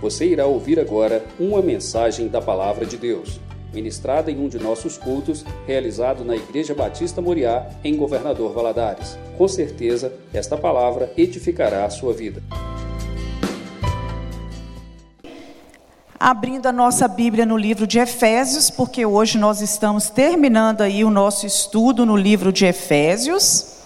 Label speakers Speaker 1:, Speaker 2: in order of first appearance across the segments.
Speaker 1: Você irá ouvir agora uma mensagem da Palavra de Deus, ministrada em um de nossos cultos, realizado na Igreja Batista Moriá, em Governador Valadares. Com certeza, esta palavra edificará a sua vida.
Speaker 2: Abrindo a nossa Bíblia no livro de Efésios, porque hoje nós estamos terminando aí o nosso estudo no livro de Efésios.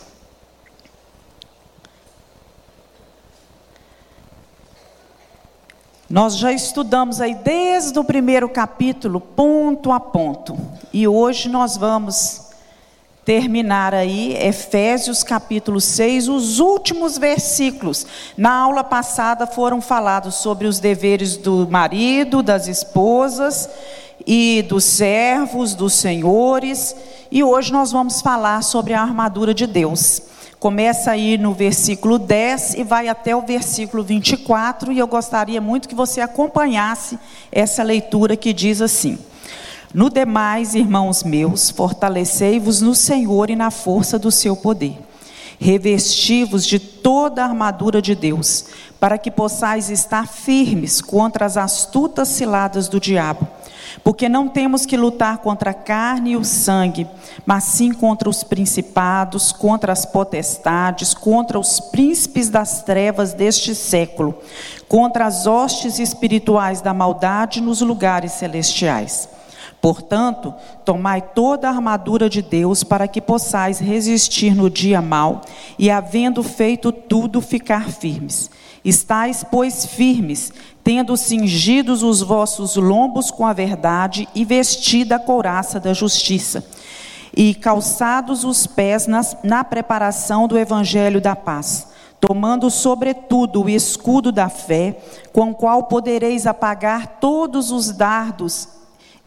Speaker 2: Nós já estudamos aí desde o primeiro capítulo, ponto a ponto. E hoje nós vamos terminar aí Efésios capítulo 6, os últimos versículos. Na aula passada foram falados sobre os deveres do marido, das esposas e dos servos, dos senhores, e hoje nós vamos falar sobre a armadura de Deus. Começa aí no versículo 10 e vai até o versículo 24, e eu gostaria muito que você acompanhasse essa leitura que diz assim: No demais, irmãos meus, fortalecei-vos no Senhor e na força do seu poder. Revesti-vos de toda a armadura de Deus, para que possais estar firmes contra as astutas ciladas do diabo porque não temos que lutar contra a carne e o sangue, mas sim contra os principados, contra as potestades, contra os príncipes das trevas deste século, contra as hostes espirituais da maldade nos lugares celestiais. Portanto, tomai toda a armadura de Deus para que possais resistir no dia mau e, havendo feito tudo, ficar firmes. Estais, pois, firmes, tendo cingidos os vossos lombos com a verdade e vestida a couraça da justiça, e calçados os pés nas, na preparação do evangelho da paz, tomando sobretudo o escudo da fé, com o qual podereis apagar todos os dardos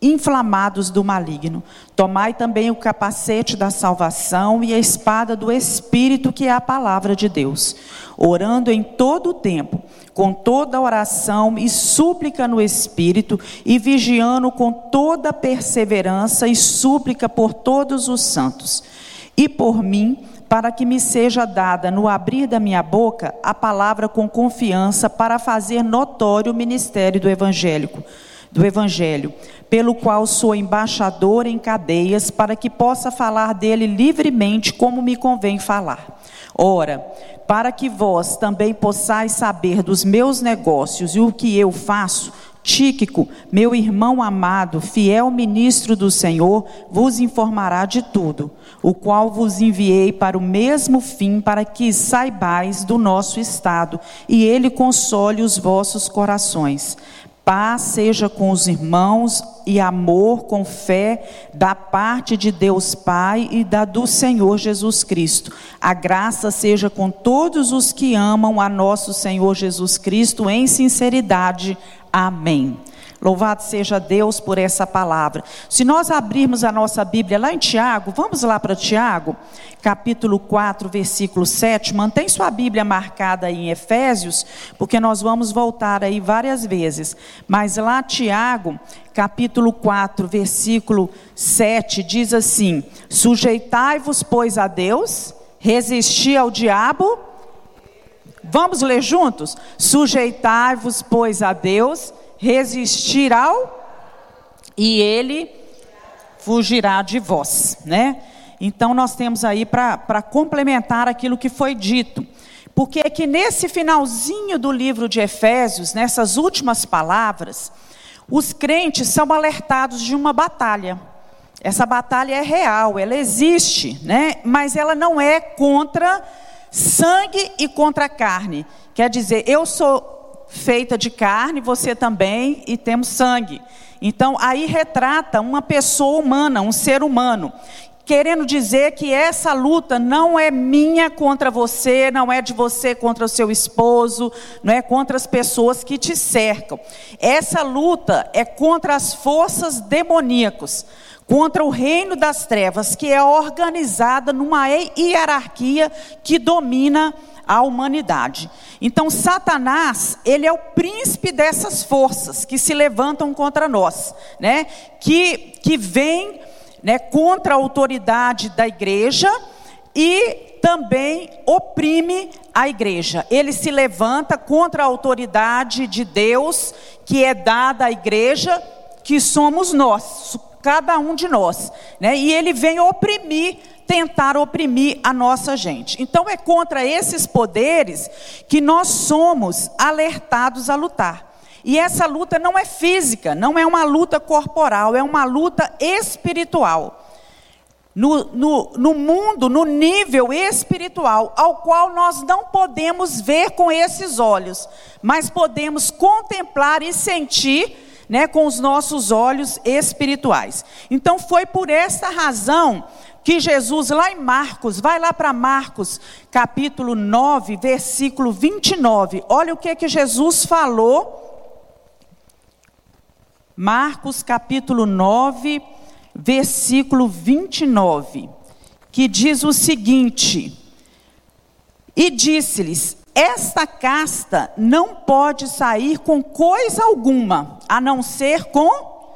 Speaker 2: inflamados do maligno. Tomai também o capacete da salvação e a espada do Espírito, que é a palavra de Deus, orando em todo o tempo, com toda oração e súplica no Espírito, e vigiando com toda perseverança e súplica por todos os santos. E por mim, para que me seja dada no abrir da minha boca a palavra com confiança para fazer notório o ministério do evangélico, do evangelho pelo qual sou embaixador em cadeias, para que possa falar dele livremente, como me convém falar. Ora, para que vós também possais saber dos meus negócios e o que eu faço, Tíquico, meu irmão amado, fiel ministro do Senhor, vos informará de tudo, o qual vos enviei para o mesmo fim, para que saibais do nosso estado, e ele console os vossos corações. Paz seja com os irmãos e amor com fé da parte de Deus Pai e da do Senhor Jesus Cristo. A graça seja com todos os que amam a nosso Senhor Jesus Cristo em sinceridade. Amém. Louvado seja Deus por essa palavra. Se nós abrirmos a nossa Bíblia lá em Tiago, vamos lá para Tiago, capítulo 4, versículo 7. Mantém sua Bíblia marcada aí em Efésios, porque nós vamos voltar aí várias vezes. Mas lá Tiago, capítulo 4, versículo 7, diz assim: Sujeitai-vos, pois, a Deus, resisti ao diabo. Vamos ler juntos? Sujeitai-vos, pois, a Deus, resistir ao e ele fugirá de vós, né? Então nós temos aí para complementar aquilo que foi dito. Porque é que nesse finalzinho do livro de Efésios, nessas últimas palavras, os crentes são alertados de uma batalha. Essa batalha é real, ela existe, né? Mas ela não é contra sangue e contra carne. Quer dizer, eu sou feita de carne, você também, e temos sangue. Então, aí retrata uma pessoa humana, um ser humano, querendo dizer que essa luta não é minha contra você, não é de você contra o seu esposo, não é contra as pessoas que te cercam. Essa luta é contra as forças demoníacas, contra o reino das trevas, que é organizada numa hierarquia que domina a humanidade. Então, Satanás, ele é o príncipe dessas forças que se levantam contra nós, né? Que, que vem né, contra a autoridade da igreja e também oprime a igreja. Ele se levanta contra a autoridade de Deus que é dada à igreja, que somos nós, cada um de nós, né? E ele vem oprimir, tentar oprimir a nossa gente. Então é contra esses poderes que nós somos alertados a lutar. E essa luta não é física, não é uma luta corporal, é uma luta espiritual. No, no, no, mundo, no nível espiritual, ao qual nós não podemos ver com esses olhos, mas podemos contemplar e sentir né, com os nossos olhos espirituais. Então foi por essa razão que Jesus, lá em Marcos, vai lá para Marcos, capítulo 9, versículo 29. Olha o que que Jesus falou. Marcos, capítulo 9, versículo 29, que diz o seguinte: E disse-lhes: esta casta não pode sair com coisa alguma, a não ser com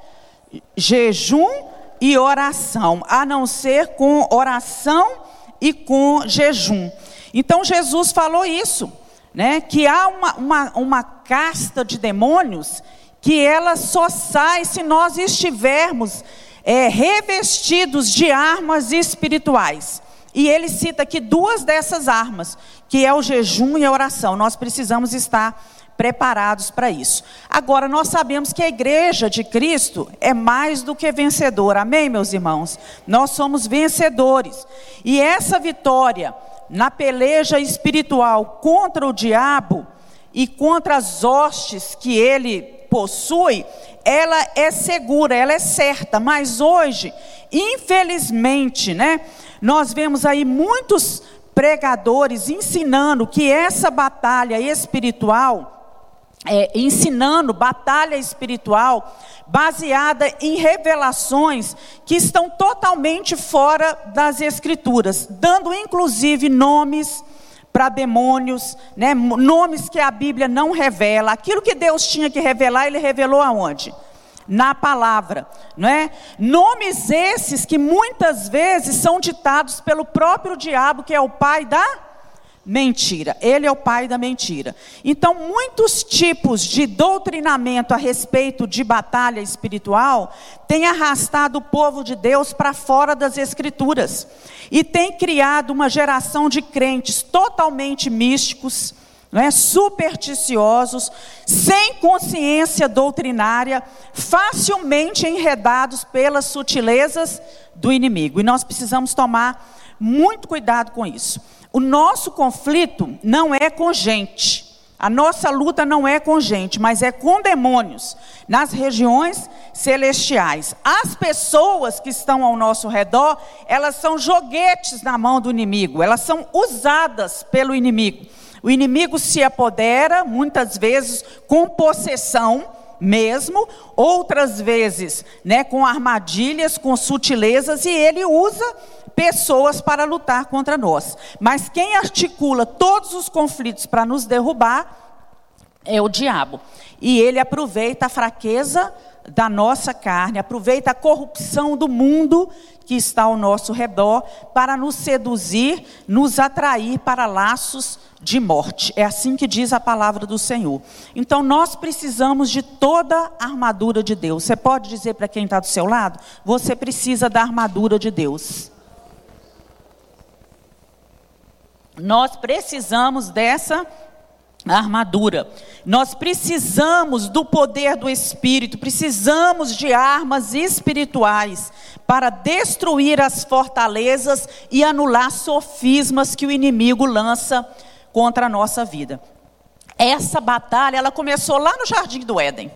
Speaker 2: jejum e oração, a não ser com oração e com jejum. Então Jesus falou isso, né? Que há uma, uma, uma casta de demônios que ela só sai se nós estivermos é, revestidos de armas espirituais. E ele cita aqui duas dessas armas, que é o jejum e a oração. Nós precisamos estar preparados para isso. Agora, nós sabemos que a igreja de Cristo é mais do que vencedora. Amém, meus irmãos? Nós somos vencedores. E essa vitória na peleja espiritual contra o diabo e contra as hostes que ele possui, ela é segura, ela é certa. Mas hoje, infelizmente, né? Nós vemos aí muitos pregadores ensinando que essa batalha espiritual, é, ensinando batalha espiritual baseada em revelações que estão totalmente fora das escrituras, dando inclusive nomes para demônios, né, nomes que a Bíblia não revela. Aquilo que Deus tinha que revelar, ele revelou aonde? na palavra, não é? Nomes esses que muitas vezes são ditados pelo próprio diabo, que é o pai da mentira. Ele é o pai da mentira. Então, muitos tipos de doutrinamento a respeito de batalha espiritual têm arrastado o povo de Deus para fora das escrituras e tem criado uma geração de crentes totalmente místicos, não é? supersticiosos, sem consciência doutrinária, facilmente enredados pelas sutilezas do inimigo. E nós precisamos tomar muito cuidado com isso. O nosso conflito não é com gente. A nossa luta não é com gente, mas é com demônios, nas regiões celestiais. As pessoas que estão ao nosso redor, elas são joguetes na mão do inimigo, elas são usadas pelo inimigo. O inimigo se apodera, muitas vezes, com possessão mesmo, outras vezes, né, com armadilhas, com sutilezas, e ele usa pessoas para lutar contra nós. Mas quem articula todos os conflitos para nos derrubar é o diabo. E ele aproveita a fraqueza da nossa carne, aproveita a corrupção do mundo que está ao nosso redor para nos seduzir, nos atrair para laços de morte. É assim que diz a palavra do Senhor. Então nós precisamos de toda a armadura de Deus. Você pode dizer para quem está do seu lado? Você precisa da armadura de Deus. Nós precisamos dessa armadura. Nós precisamos do poder do Espírito, precisamos de armas espirituais para destruir as fortalezas e anular sofismas que o inimigo lança contra a nossa vida. Essa batalha, ela começou lá no Jardim do Éden.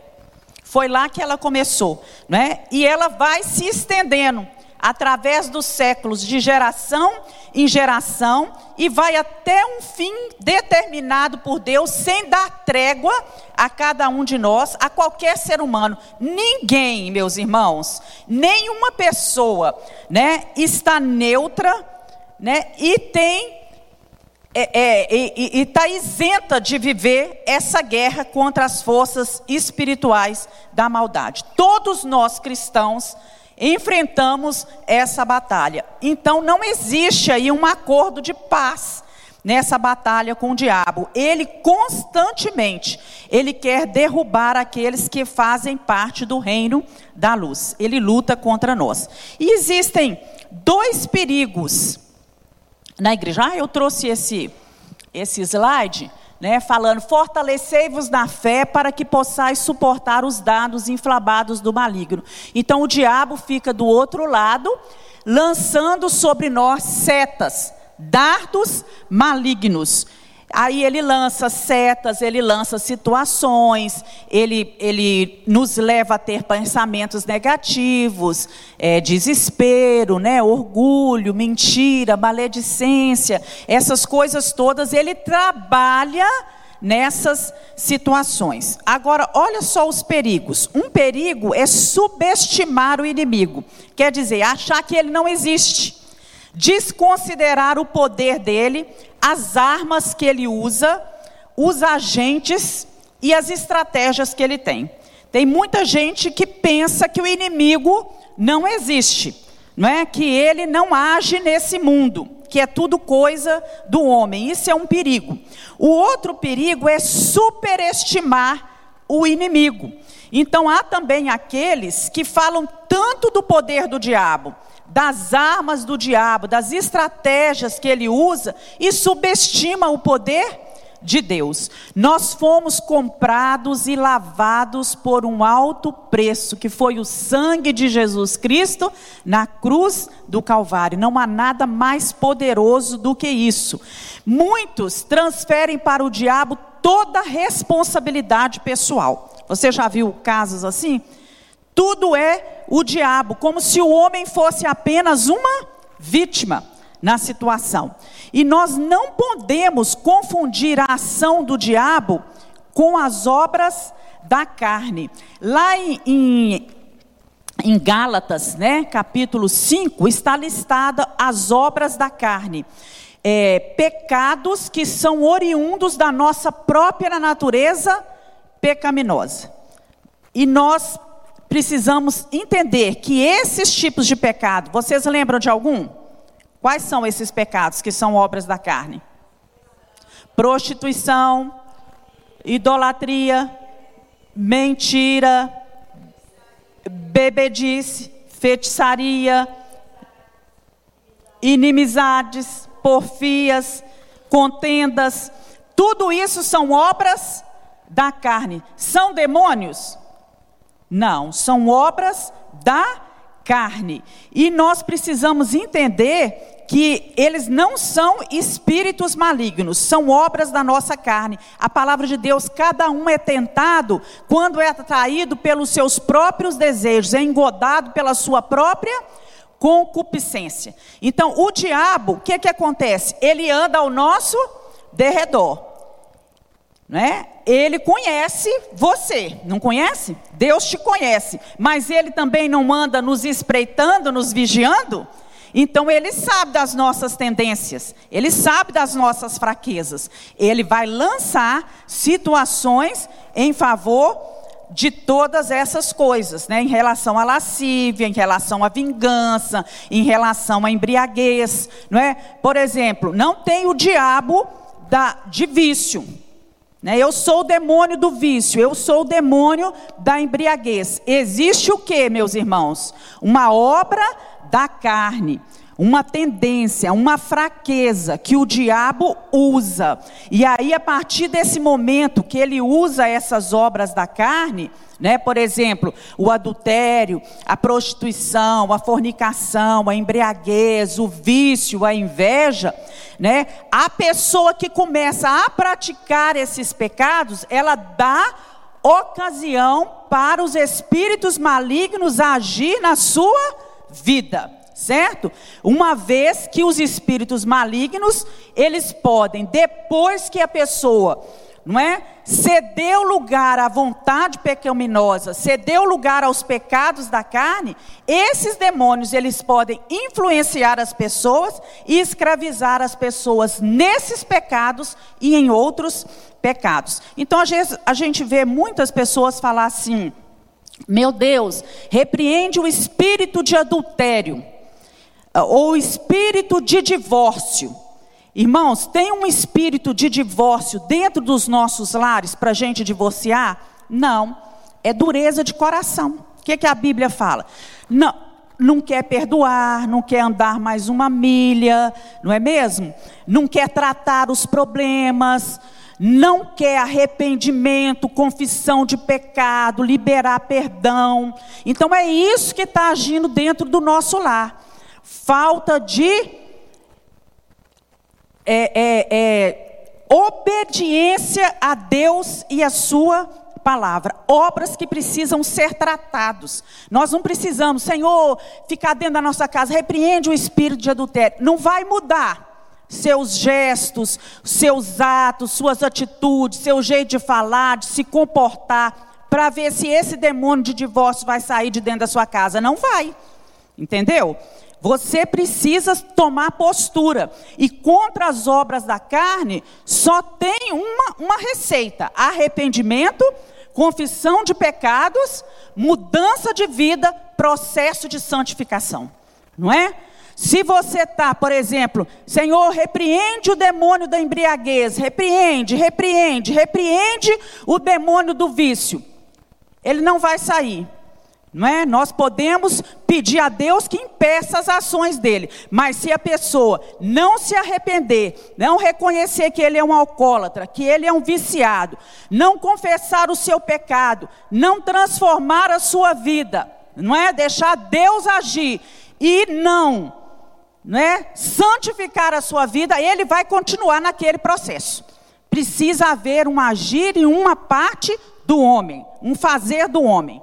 Speaker 2: Foi lá que ela começou, né? E ela vai se estendendo através dos séculos, de geração em geração, e vai até um fim determinado por Deus, sem dar trégua a cada um de nós, a qualquer ser humano. Ninguém, meus irmãos, nenhuma pessoa, né, está neutra, né, e tem é, é, e está isenta de viver essa guerra contra as forças espirituais da maldade. Todos nós cristãos enfrentamos essa batalha. Então não existe aí um acordo de paz nessa batalha com o diabo. Ele constantemente, ele quer derrubar aqueles que fazem parte do reino da luz. Ele luta contra nós. E existem dois perigos na igreja. Ah, eu trouxe esse esse slide né, falando: fortalecei-vos na fé para que possais suportar os dados inflamados do maligno. Então o diabo fica do outro lado, lançando sobre nós setas, dardos malignos. Aí ele lança setas, ele lança situações, ele, ele nos leva a ter pensamentos negativos, é, desespero, né, orgulho, mentira, maledicência, essas coisas todas, ele trabalha nessas situações. Agora, olha só os perigos. Um perigo é subestimar o inimigo, quer dizer, achar que ele não existe desconsiderar o poder dele, as armas que ele usa, os agentes e as estratégias que ele tem. Tem muita gente que pensa que o inimigo não existe, não é? Que ele não age nesse mundo, que é tudo coisa do homem. Isso é um perigo. O outro perigo é superestimar o inimigo. Então há também aqueles que falam tanto do poder do diabo, das armas do diabo, das estratégias que ele usa e subestima o poder de Deus. Nós fomos comprados e lavados por um alto preço, que foi o sangue de Jesus Cristo na cruz do Calvário. Não há nada mais poderoso do que isso. Muitos transferem para o diabo toda a responsabilidade pessoal. Você já viu casos assim? Tudo é o diabo, como se o homem fosse apenas uma vítima na situação. E nós não podemos confundir a ação do diabo com as obras da carne. Lá em, em, em Gálatas, né, capítulo 5, está listada as obras da carne. É, pecados que são oriundos da nossa própria natureza pecaminosa. E nós precisamos entender que esses tipos de pecado, vocês lembram de algum? Quais são esses pecados que são obras da carne? Prostituição, idolatria, mentira, bebedice, feitiçaria, inimizades, porfias, contendas, tudo isso são obras da carne. São demônios? Não, são obras da carne. E nós precisamos entender que eles não são espíritos malignos, são obras da nossa carne. A palavra de Deus, cada um é tentado quando é atraído pelos seus próprios desejos, é engodado pela sua própria concupiscência. Então, o diabo, o que, que acontece? Ele anda ao nosso derredor. Né? Ele conhece você, não conhece? Deus te conhece, mas ele também não anda nos espreitando, nos vigiando? Então ele sabe das nossas tendências, ele sabe das nossas fraquezas. Ele vai lançar situações em favor de todas essas coisas, né? Em relação à lascívia, em relação à vingança, em relação à embriaguez, não é? Por exemplo, não tem o diabo da, de vício, né? Eu sou o demônio do vício, eu sou o demônio da embriaguez. Existe o que, meus irmãos? Uma obra da carne uma tendência, uma fraqueza que o diabo usa. E aí, a partir desse momento que ele usa essas obras da carne, né? Por exemplo, o adultério, a prostituição, a fornicação, a embriaguez, o vício, a inveja, né? A pessoa que começa a praticar esses pecados, ela dá ocasião para os espíritos malignos agir na sua vida certo? Uma vez que os espíritos malignos, eles podem, depois que a pessoa não é? Cedeu lugar à vontade pecaminosa, cedeu lugar aos pecados da carne, esses demônios eles podem influenciar as pessoas e escravizar as pessoas nesses pecados e em outros pecados. Então às vezes a gente vê muitas pessoas falar assim: Meu Deus, repreende o espírito de adultério, ou espírito de divórcio. Irmãos, tem um espírito de divórcio dentro dos nossos lares para a gente divorciar? Não, é dureza de coração. O que, que a Bíblia fala? Não, não quer perdoar, não quer andar mais uma milha, não é mesmo? Não quer tratar os problemas, não quer arrependimento, confissão de pecado, liberar perdão. Então é isso que está agindo dentro do nosso lar. Falta de é, é, é, obediência a Deus e a sua palavra, obras que precisam ser tratados. Nós não precisamos, Senhor, ficar dentro da nossa casa, repreende o espírito de adultério. Não vai mudar seus gestos, seus atos, suas atitudes, seu jeito de falar, de se comportar, para ver se esse demônio de divórcio vai sair de dentro da sua casa. Não vai. Entendeu? Você precisa tomar postura. E contra as obras da carne, só tem uma, uma receita: arrependimento confissão de pecados, mudança de vida, processo de santificação. Não é? Se você está, por exemplo, Senhor, repreende o demônio da embriaguez, repreende, repreende, repreende o demônio do vício. Ele não vai sair. Não é? Nós podemos pedir a Deus que impeça as ações dele, mas se a pessoa não se arrepender, não reconhecer que ele é um alcoólatra, que ele é um viciado, não confessar o seu pecado, não transformar a sua vida, não é? Deixar Deus agir e não, não é? Santificar a sua vida, ele vai continuar naquele processo. Precisa haver um agir e uma parte do homem, um fazer do homem.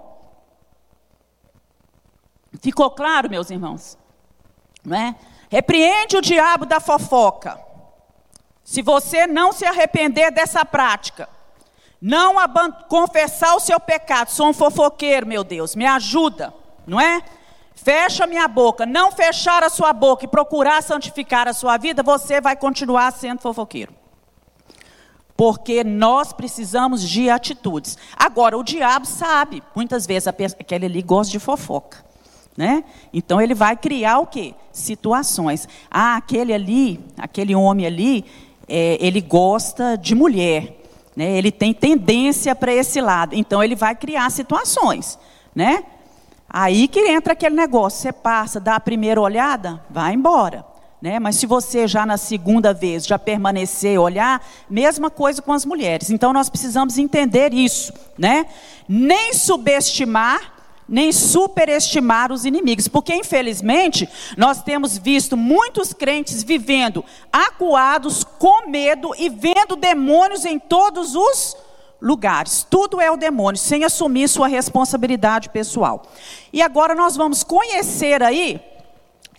Speaker 2: Ficou claro, meus irmãos? Não é? Repreende o diabo da fofoca. Se você não se arrepender dessa prática, não confessar o seu pecado, sou um fofoqueiro, meu Deus, me ajuda, não é? Fecha minha boca, não fechar a sua boca e procurar santificar a sua vida, você vai continuar sendo fofoqueiro. Porque nós precisamos de atitudes. Agora, o diabo sabe, muitas vezes, aquele ali gosta de fofoca. Né? Então ele vai criar o quê? Situações. Ah, aquele ali, aquele homem ali, é, ele gosta de mulher. Né? Ele tem tendência para esse lado. Então ele vai criar situações. Né? Aí que entra aquele negócio. Você passa, dá a primeira olhada, vai embora. Né? Mas se você já na segunda vez já permanecer olhar, mesma coisa com as mulheres. Então nós precisamos entender isso, né? Nem subestimar nem superestimar os inimigos, porque infelizmente nós temos visto muitos crentes vivendo acuados, com medo e vendo demônios em todos os lugares. Tudo é o demônio, sem assumir sua responsabilidade pessoal. E agora nós vamos conhecer aí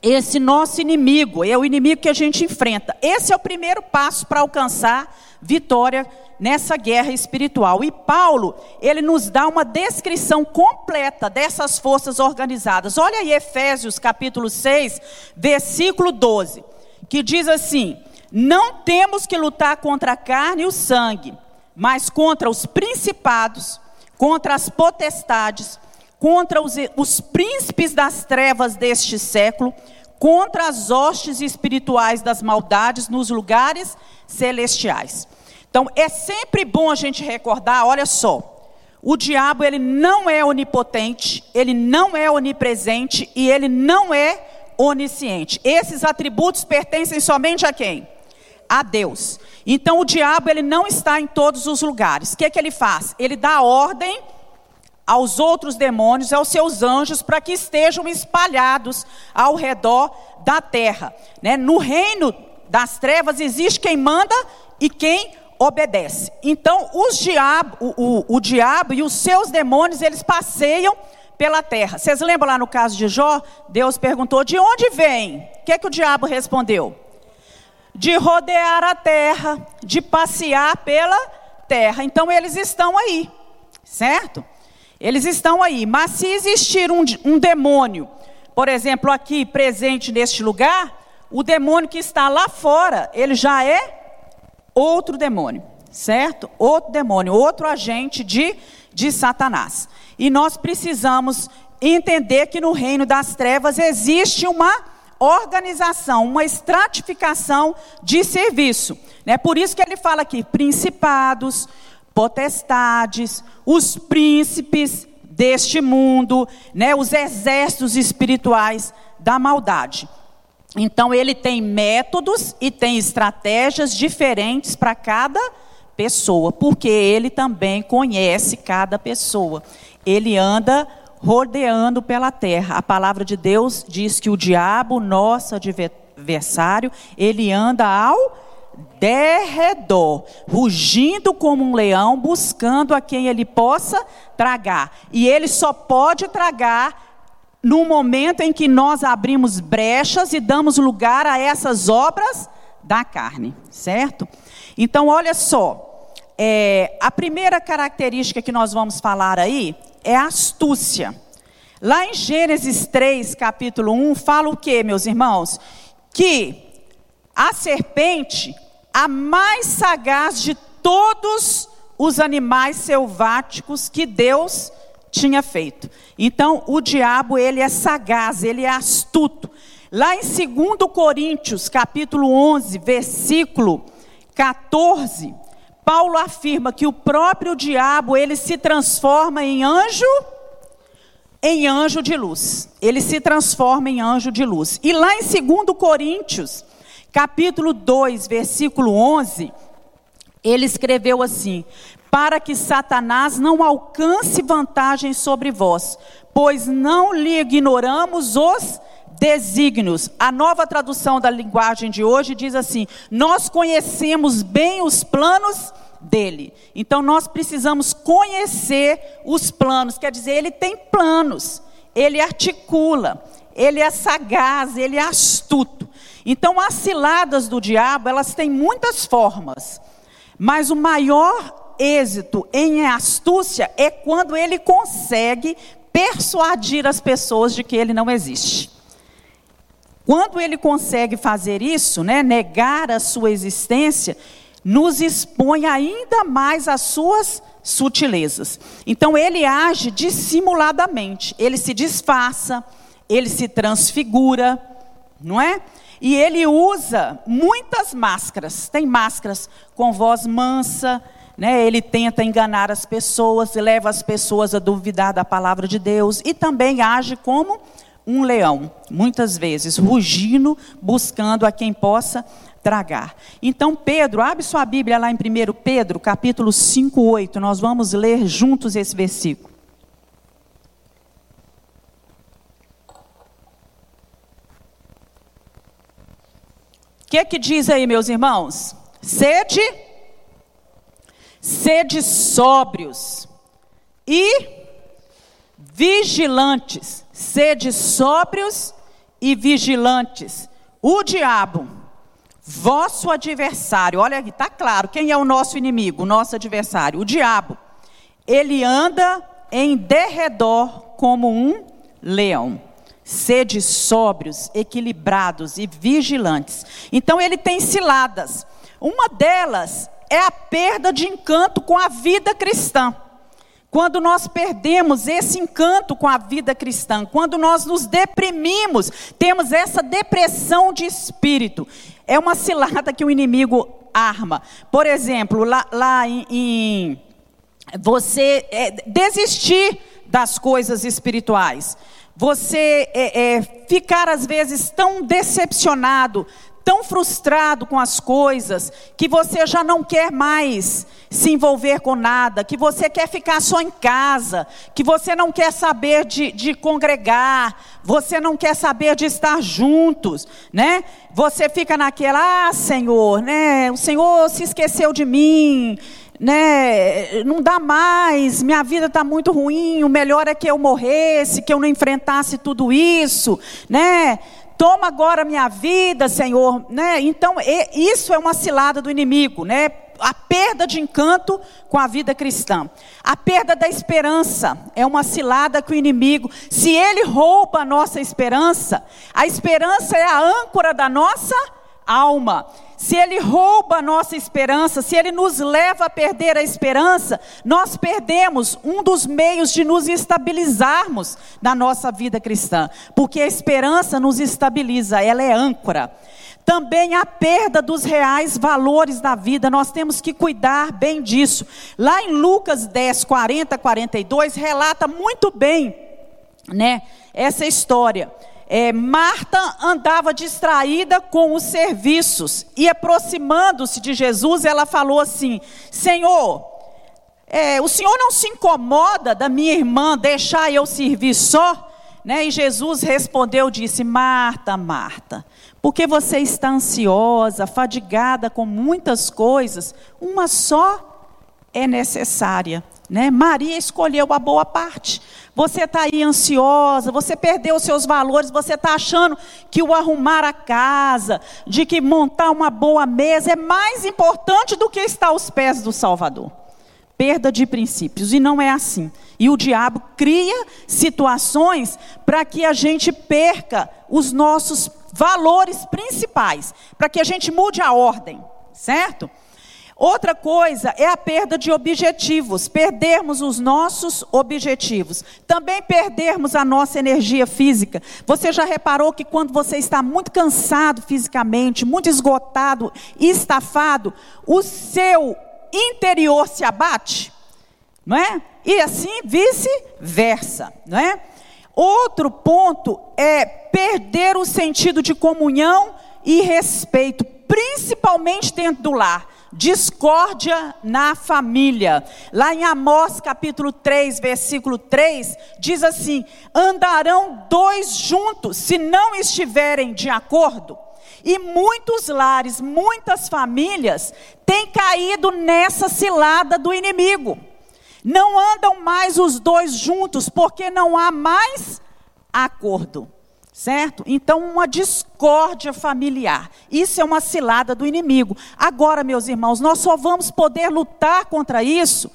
Speaker 2: esse nosso inimigo, é o inimigo que a gente enfrenta. Esse é o primeiro passo para alcançar vitória nessa guerra espiritual. E Paulo, ele nos dá uma descrição completa dessas forças organizadas. Olha aí Efésios capítulo 6, versículo 12, que diz assim: Não temos que lutar contra a carne e o sangue, mas contra os principados, contra as potestades, contra os, os príncipes das trevas deste século, contra as hostes espirituais das maldades nos lugares celestiais. Então, é sempre bom a gente recordar, olha só, o diabo ele não é onipotente, ele não é onipresente e ele não é onisciente. Esses atributos pertencem somente a quem? A Deus. Então o diabo ele não está em todos os lugares. O que, é que ele faz? Ele dá ordem aos outros demônios, aos seus anjos, para que estejam espalhados ao redor da terra. Né? No reino das trevas existe quem manda e quem obedece. Então, diabo, o, o, o diabo e os seus demônios, eles passeiam pela terra. Vocês lembram lá no caso de Jó? Deus perguntou: de onde vem? O que, é que o diabo respondeu? De rodear a terra, de passear pela terra. Então, eles estão aí, certo? Eles estão aí. Mas se existir um, um demônio, por exemplo, aqui presente neste lugar, o demônio que está lá fora, ele já é outro demônio, certo? Outro demônio, outro agente de, de Satanás. E nós precisamos entender que no reino das trevas existe uma organização, uma estratificação de serviço. Né? Por isso que ele fala aqui: principados, potestades, os príncipes deste mundo, né? os exércitos espirituais da maldade. Então ele tem métodos e tem estratégias diferentes para cada pessoa, porque ele também conhece cada pessoa. Ele anda rodeando pela terra. A palavra de Deus diz que o diabo, nosso adversário, ele anda ao derredor, rugindo como um leão, buscando a quem ele possa tragar. E ele só pode tragar no momento em que nós abrimos brechas e damos lugar a essas obras da carne, certo? Então, olha só, é, a primeira característica que nós vamos falar aí é astúcia. Lá em Gênesis 3, capítulo 1, fala o que, meus irmãos? Que a serpente, a mais sagaz de todos os animais selváticos que Deus tinha feito. Então, o diabo, ele é sagaz, ele é astuto. Lá em 2 Coríntios, capítulo 11, versículo 14, Paulo afirma que o próprio diabo, ele se transforma em anjo, em anjo de luz. Ele se transforma em anjo de luz. E lá em 2 Coríntios, capítulo 2, versículo 11, ele escreveu assim: para que Satanás não alcance vantagem sobre vós, pois não lhe ignoramos os desígnios. A nova tradução da linguagem de hoje diz assim: Nós conhecemos bem os planos dele. Então nós precisamos conhecer os planos, quer dizer, ele tem planos, ele articula, ele é sagaz, ele é astuto. Então as ciladas do diabo, elas têm muitas formas. Mas o maior êxito em astúcia é quando ele consegue persuadir as pessoas de que ele não existe. Quando ele consegue fazer isso, né, negar a sua existência, nos expõe ainda mais às suas sutilezas. Então ele age dissimuladamente, ele se disfarça, ele se transfigura, não é? E ele usa muitas máscaras. Tem máscaras com voz mansa, né, ele tenta enganar as pessoas, leva as pessoas a duvidar da palavra de Deus e também age como um leão, muitas vezes, rugindo, buscando a quem possa tragar. Então, Pedro, abre sua Bíblia lá em 1 Pedro, capítulo 5, 8, nós vamos ler juntos esse versículo. O que, que diz aí, meus irmãos? Sede Sede sóbrios e vigilantes. Sede sóbrios e vigilantes. O diabo, vosso adversário, olha aqui, está claro, quem é o nosso inimigo, o nosso adversário? O diabo. Ele anda em derredor como um leão. Sede sóbrios, equilibrados e vigilantes. Então ele tem ciladas. Uma delas é a perda de encanto com a vida cristã. Quando nós perdemos esse encanto com a vida cristã, quando nós nos deprimimos, temos essa depressão de espírito, é uma cilada que o inimigo arma. Por exemplo, lá, lá em, em você é, desistir das coisas espirituais, você é, é, ficar às vezes tão decepcionado, tão frustrado com as coisas, que você já não quer mais se envolver com nada, que você quer ficar só em casa, que você não quer saber de, de congregar, você não quer saber de estar juntos, né? Você fica naquela, ah, Senhor, né? O Senhor se esqueceu de mim, né, não dá mais, minha vida está muito ruim, o melhor é que eu morresse, que eu não enfrentasse tudo isso, né? Toma agora minha vida, Senhor, né? Então, isso é uma cilada do inimigo, né? A perda de encanto com a vida cristã. A perda da esperança é uma cilada que o inimigo, se ele rouba a nossa esperança, a esperança é a âncora da nossa alma. Se ele rouba a nossa esperança, se ele nos leva a perder a esperança, nós perdemos um dos meios de nos estabilizarmos na nossa vida cristã, porque a esperança nos estabiliza, ela é âncora. Também a perda dos reais valores da vida, nós temos que cuidar bem disso. Lá em Lucas 10, 40, 42, relata muito bem, né, essa história é, Marta andava distraída com os serviços e aproximando-se de Jesus, ela falou assim: Senhor, é, o Senhor não se incomoda da minha irmã deixar eu servir só? Né? E Jesus respondeu, disse: Marta, Marta, porque você está ansiosa, fadigada com muitas coisas, uma só é necessária. Né? Maria escolheu a boa parte. Você está aí ansiosa, você perdeu os seus valores, você está achando que o arrumar a casa, de que montar uma boa mesa é mais importante do que estar aos pés do Salvador. Perda de princípios, e não é assim. E o diabo cria situações para que a gente perca os nossos valores principais, para que a gente mude a ordem, certo? Outra coisa é a perda de objetivos, perdermos os nossos objetivos, também perdermos a nossa energia física. Você já reparou que quando você está muito cansado fisicamente, muito esgotado, estafado, o seu interior se abate? Não é? E assim vice-versa, não é? Outro ponto é perder o sentido de comunhão e respeito, principalmente dentro do lar discórdia na família. Lá em Amós capítulo 3, versículo 3, diz assim: andarão dois juntos se não estiverem de acordo. E muitos lares, muitas famílias têm caído nessa cilada do inimigo. Não andam mais os dois juntos porque não há mais acordo certo? Então, uma discórdia familiar. Isso é uma cilada do inimigo. Agora, meus irmãos, nós só vamos poder lutar contra isso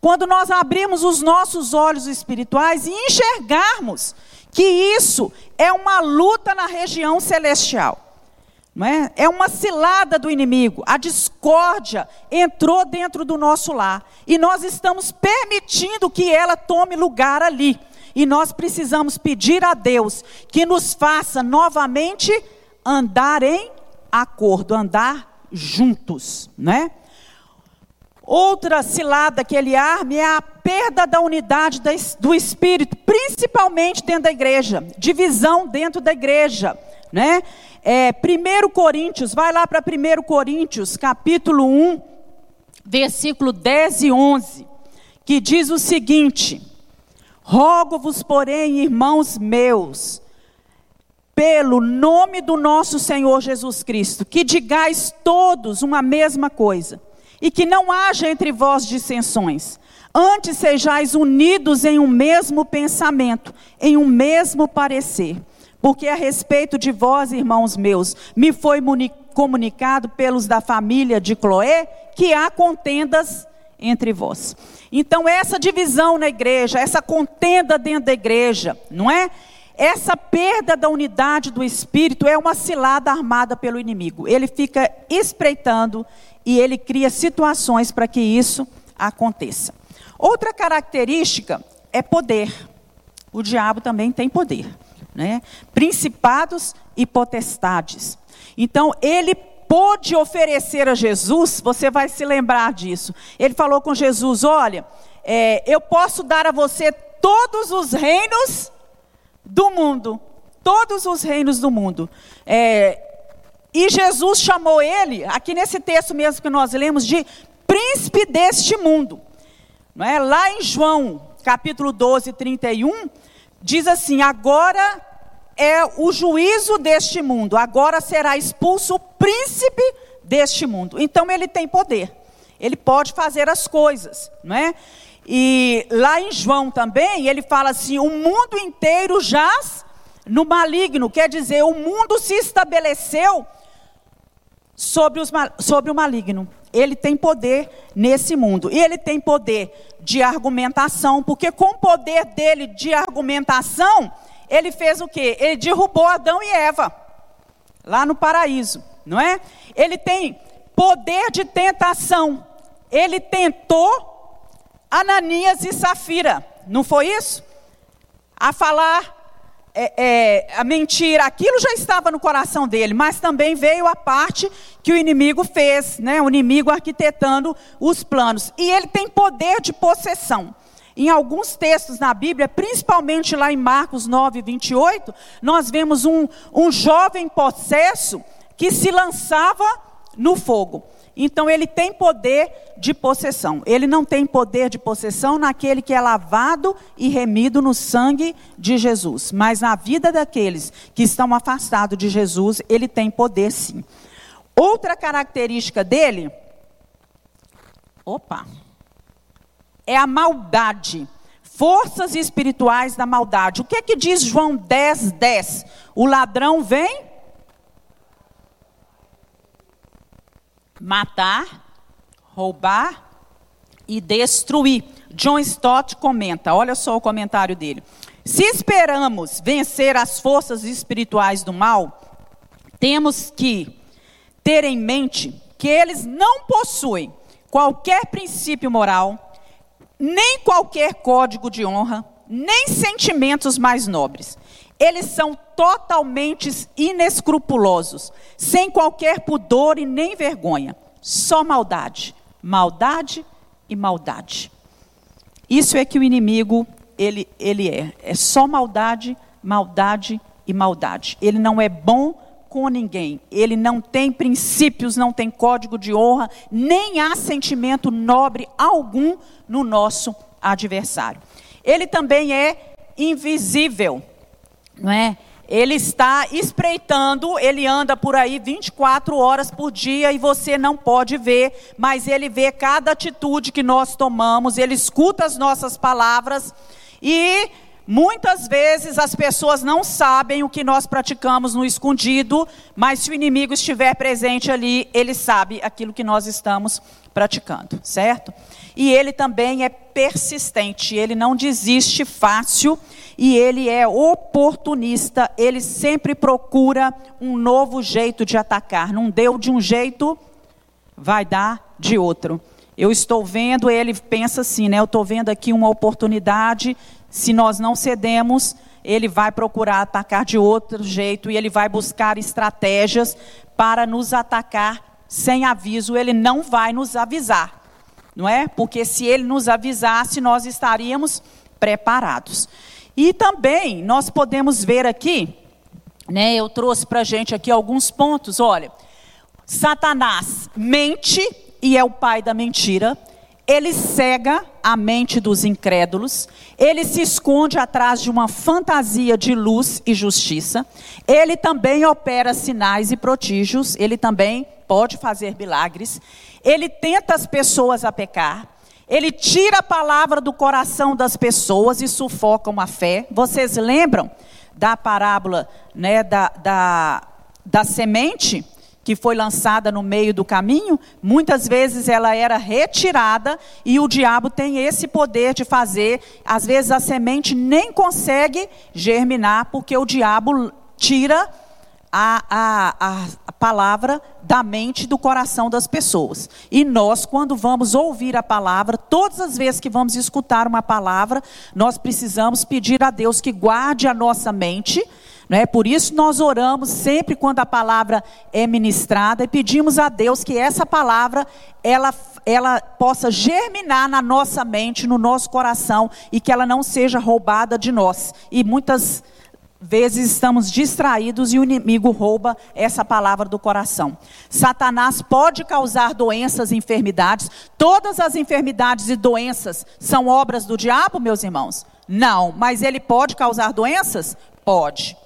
Speaker 2: quando nós abrirmos os nossos olhos espirituais e enxergarmos que isso é uma luta na região celestial. Não é? é uma cilada do inimigo. A discórdia entrou dentro do nosso lar. E nós estamos permitindo que ela tome lugar ali. E nós precisamos pedir a Deus que nos faça novamente andar em acordo, andar juntos, né? Outra cilada que ele arma é a perda da unidade do espírito, principalmente dentro da igreja, divisão dentro da igreja, né? É, 1 Coríntios, vai lá para 1 Coríntios, capítulo 1, versículo 10 e 11, que diz o seguinte: Rogo-vos, porém, irmãos meus, pelo nome do nosso Senhor Jesus Cristo, que digais todos uma mesma coisa, e que não haja entre vós dissensões. Antes sejais unidos em um mesmo pensamento, em um mesmo parecer. Porque a respeito de vós, irmãos meus, me foi comunicado pelos da família de Cloé que há contendas entre vós. Então, essa divisão na igreja, essa contenda dentro da igreja, não é? Essa perda da unidade do espírito é uma cilada armada pelo inimigo. Ele fica espreitando e ele cria situações para que isso aconteça. Outra característica é poder. O diabo também tem poder, né? Principados e potestades. Então, ele pôde oferecer a Jesus, você vai se lembrar disso. Ele falou com Jesus: Olha, é, eu posso dar a você todos os reinos do mundo. Todos os reinos do mundo. É, e Jesus chamou ele, aqui nesse texto mesmo que nós lemos, de príncipe deste mundo. Não é? Lá em João, capítulo 12, 31, diz assim: Agora é o juízo deste mundo. Agora será expulso o príncipe deste mundo. Então ele tem poder. Ele pode fazer as coisas, não é? E lá em João também, ele fala assim: o mundo inteiro jaz no maligno, quer dizer, o mundo se estabeleceu sobre, os, sobre o maligno. Ele tem poder nesse mundo. E ele tem poder de argumentação, porque com o poder dele de argumentação, ele fez o quê? Ele derrubou Adão e Eva, lá no paraíso. não é? Ele tem poder de tentação. Ele tentou Ananias e Safira, não foi isso? A falar é, é, a mentira, aquilo já estava no coração dele, mas também veio a parte que o inimigo fez, né? o inimigo arquitetando os planos. E ele tem poder de possessão. Em alguns textos na Bíblia, principalmente lá em Marcos 9, 28, nós vemos um, um jovem possesso que se lançava no fogo. Então ele tem poder de possessão. Ele não tem poder de possessão naquele que é lavado e remido no sangue de Jesus. Mas na vida daqueles que estão afastados de Jesus, ele tem poder sim. Outra característica dele, opa, é a maldade. Forças espirituais da maldade. O que é que diz João 10, 10? O ladrão vem matar, roubar e destruir. John Stott comenta, olha só o comentário dele. Se esperamos vencer as forças espirituais do mal, temos que ter em mente que eles não possuem qualquer princípio moral, nem qualquer código de honra, nem sentimentos mais nobres. Eles são totalmente inescrupulosos, sem qualquer pudor e nem vergonha. Só maldade, maldade e maldade. Isso é que o inimigo ele, ele é. É só maldade, maldade e maldade. Ele não é bom com ninguém. Ele não tem princípios, não tem código de honra, nem há sentimento nobre algum no nosso adversário. Ele também é invisível não é? Ele está espreitando, ele anda por aí 24 horas por dia e você não pode ver, mas ele vê cada atitude que nós tomamos, ele escuta as nossas palavras e muitas vezes as pessoas não sabem o que nós praticamos no escondido, mas se o inimigo estiver presente ali, ele sabe aquilo que nós estamos praticando, certo? E ele também é persistente, ele não desiste fácil e ele é oportunista, ele sempre procura um novo jeito de atacar. Não deu de um jeito, vai dar de outro. Eu estou vendo, ele pensa assim, né? Eu estou vendo aqui uma oportunidade, se nós não cedemos, ele vai procurar atacar de outro jeito e ele vai buscar estratégias para nos atacar sem aviso, ele não vai nos avisar, não é? Porque se ele nos avisasse, nós estaríamos preparados. E também nós podemos ver aqui, né, eu trouxe para a gente aqui alguns pontos. Olha, Satanás mente e é o pai da mentira. Ele cega a mente dos incrédulos, ele se esconde atrás de uma fantasia de luz e justiça, ele também opera sinais e prodígios, ele também pode fazer milagres, ele tenta as pessoas a pecar, ele tira a palavra do coração das pessoas e sufoca uma fé. Vocês lembram da parábola né, da, da, da semente que foi lançada no meio do caminho? Muitas vezes ela era retirada e o diabo tem esse poder de fazer. Às vezes a semente nem consegue germinar porque o diabo tira a, a, a, palavra da mente do coração das pessoas. E nós, quando vamos ouvir a palavra, todas as vezes que vamos escutar uma palavra, nós precisamos pedir a Deus que guarde a nossa mente. É? Por isso nós oramos sempre quando a palavra é ministrada e pedimos a Deus que essa palavra ela, ela possa germinar na nossa mente, no nosso coração e que ela não seja roubada de nós. E muitas vezes estamos distraídos e o inimigo rouba essa palavra do coração. Satanás pode causar doenças e enfermidades. Todas as enfermidades e doenças são obras do diabo, meus irmãos? Não, mas ele pode causar doenças? Pode.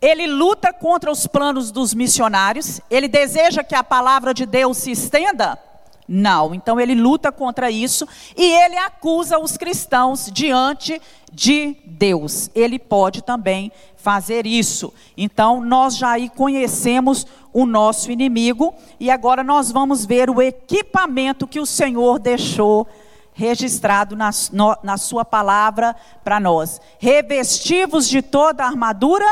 Speaker 2: Ele luta contra os planos dos missionários. Ele deseja que a palavra de Deus se estenda? Não. Então ele luta contra isso e ele acusa os cristãos diante de Deus. Ele pode também fazer isso. Então nós já aí conhecemos o nosso inimigo e agora nós vamos ver o equipamento que o Senhor deixou registrado na, no, na sua palavra para nós. Revestivos de toda a armadura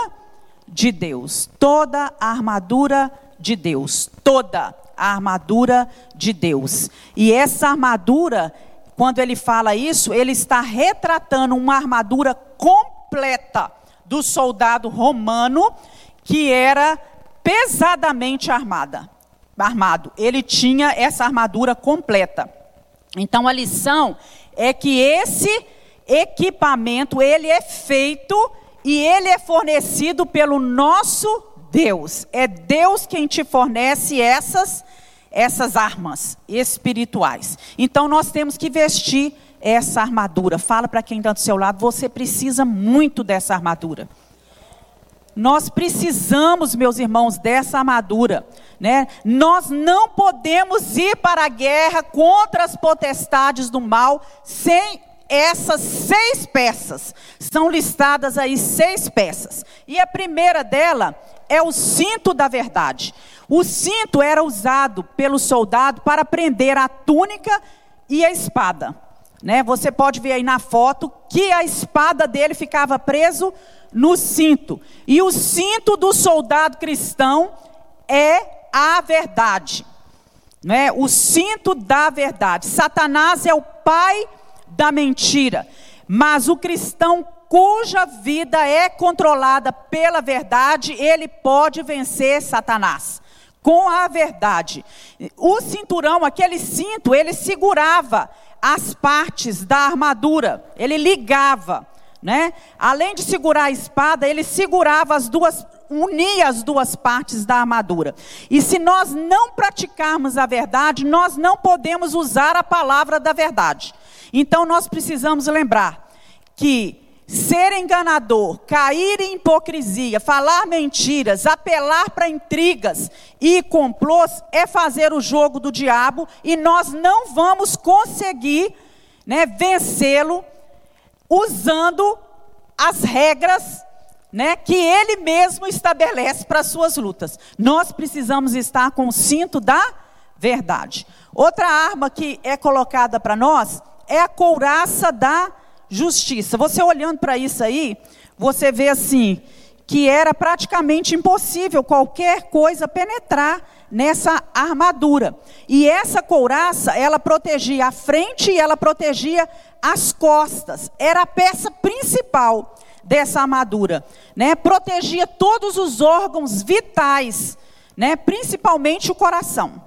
Speaker 2: de Deus. Toda a armadura de Deus, toda a armadura de Deus. E essa armadura, quando ele fala isso, ele está retratando uma armadura completa do soldado romano que era pesadamente armada, armado. Ele tinha essa armadura completa. Então a lição é que esse equipamento ele é feito e ele é fornecido pelo nosso Deus. É Deus quem te fornece essas essas armas espirituais. Então nós temos que vestir essa armadura. Fala para quem está do seu lado, você precisa muito dessa armadura. Nós precisamos, meus irmãos, dessa armadura. Né? Nós não podemos ir para a guerra contra as potestades do mal sem essas seis peças. São listadas aí seis peças. E a primeira dela é o cinto da verdade. O cinto era usado pelo soldado para prender a túnica e a espada. Né? Você pode ver aí na foto que a espada dele ficava preso no cinto. E o cinto do soldado cristão é a verdade. Né? O cinto da verdade. Satanás é o pai da mentira. Mas o cristão cuja vida é controlada pela verdade, ele pode vencer Satanás com a verdade. O cinturão, aquele cinto, ele segurava as partes da armadura, ele ligava, né? Além de segurar a espada, ele segurava as duas, unia as duas partes da armadura. E se nós não praticarmos a verdade, nós não podemos usar a palavra da verdade. Então nós precisamos lembrar que ser enganador, cair em hipocrisia, falar mentiras, apelar para intrigas e complôs é fazer o jogo do diabo e nós não vamos conseguir né, vencê-lo usando as regras né, que ele mesmo estabelece para as suas lutas. Nós precisamos estar com o cinto da verdade. Outra arma que é colocada para nós é a couraça da justiça. Você olhando para isso aí, você vê assim que era praticamente impossível qualquer coisa penetrar nessa armadura. E essa couraça, ela protegia a frente e ela protegia as costas. Era a peça principal dessa armadura, né? Protegia todos os órgãos vitais, né? Principalmente o coração.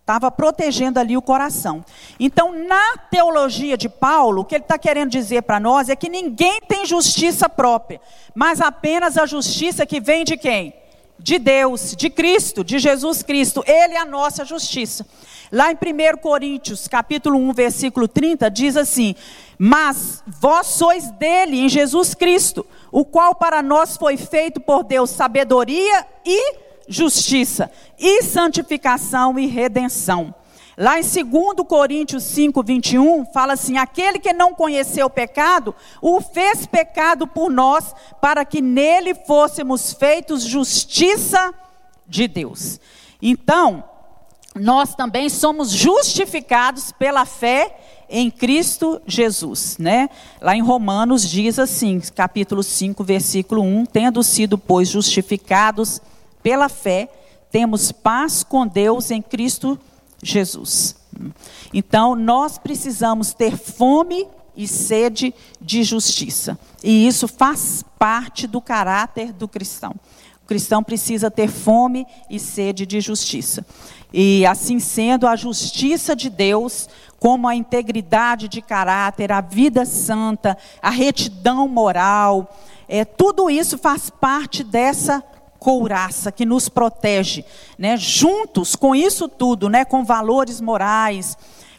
Speaker 2: Estava protegendo ali o coração. Então, na teologia de Paulo, o que ele está querendo dizer para nós é que ninguém tem justiça própria, mas apenas a justiça que vem de quem? De Deus, de Cristo, de Jesus Cristo. Ele é a nossa justiça. Lá em 1 Coríntios, capítulo 1, versículo 30, diz assim: Mas vós sois dele, em Jesus Cristo, o qual para nós foi feito por Deus sabedoria e justiça, e santificação e redenção. Lá em 2 Coríntios 5, 21, fala assim: aquele que não conheceu o pecado, o fez pecado por nós, para que nele fôssemos feitos justiça de Deus. Então, nós também somos justificados pela fé em Cristo Jesus, né? Lá em Romanos diz assim, capítulo 5, versículo 1, tendo sido pois justificados pela fé, temos paz com Deus em Cristo Jesus. Então, nós precisamos ter fome e sede de justiça. E isso faz parte do caráter do cristão. O cristão precisa ter fome e sede de justiça. E assim sendo, a justiça de Deus, como a integridade de caráter, a vida santa, a retidão moral, é, tudo isso faz parte dessa couraça que nos protege, né? Juntos com isso tudo, né? Com valores morais,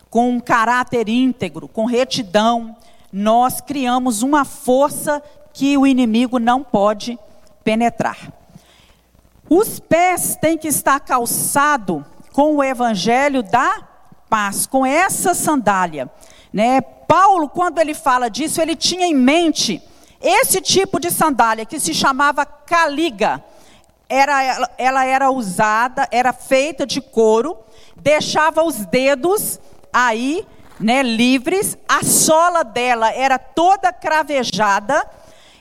Speaker 2: com um caráter íntegro, com retidão, nós criamos uma força que o inimigo não pode penetrar. Os pés têm que estar calçado com o evangelho da paz, com essa sandália, né? Paulo, quando ele fala disso, ele tinha em mente esse tipo de sandália que se chamava caliga era, ela era usada, era feita de couro, deixava os dedos aí, né, livres, a sola dela era toda cravejada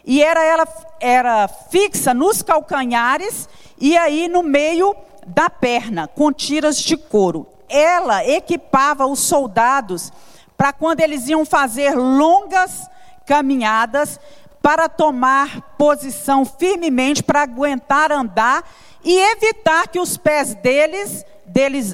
Speaker 2: e era ela era fixa nos calcanhares e aí no meio da perna com tiras de couro. Ela equipava os soldados para quando eles iam fazer longas caminhadas para tomar posição firmemente, para aguentar andar e evitar que os pés deles,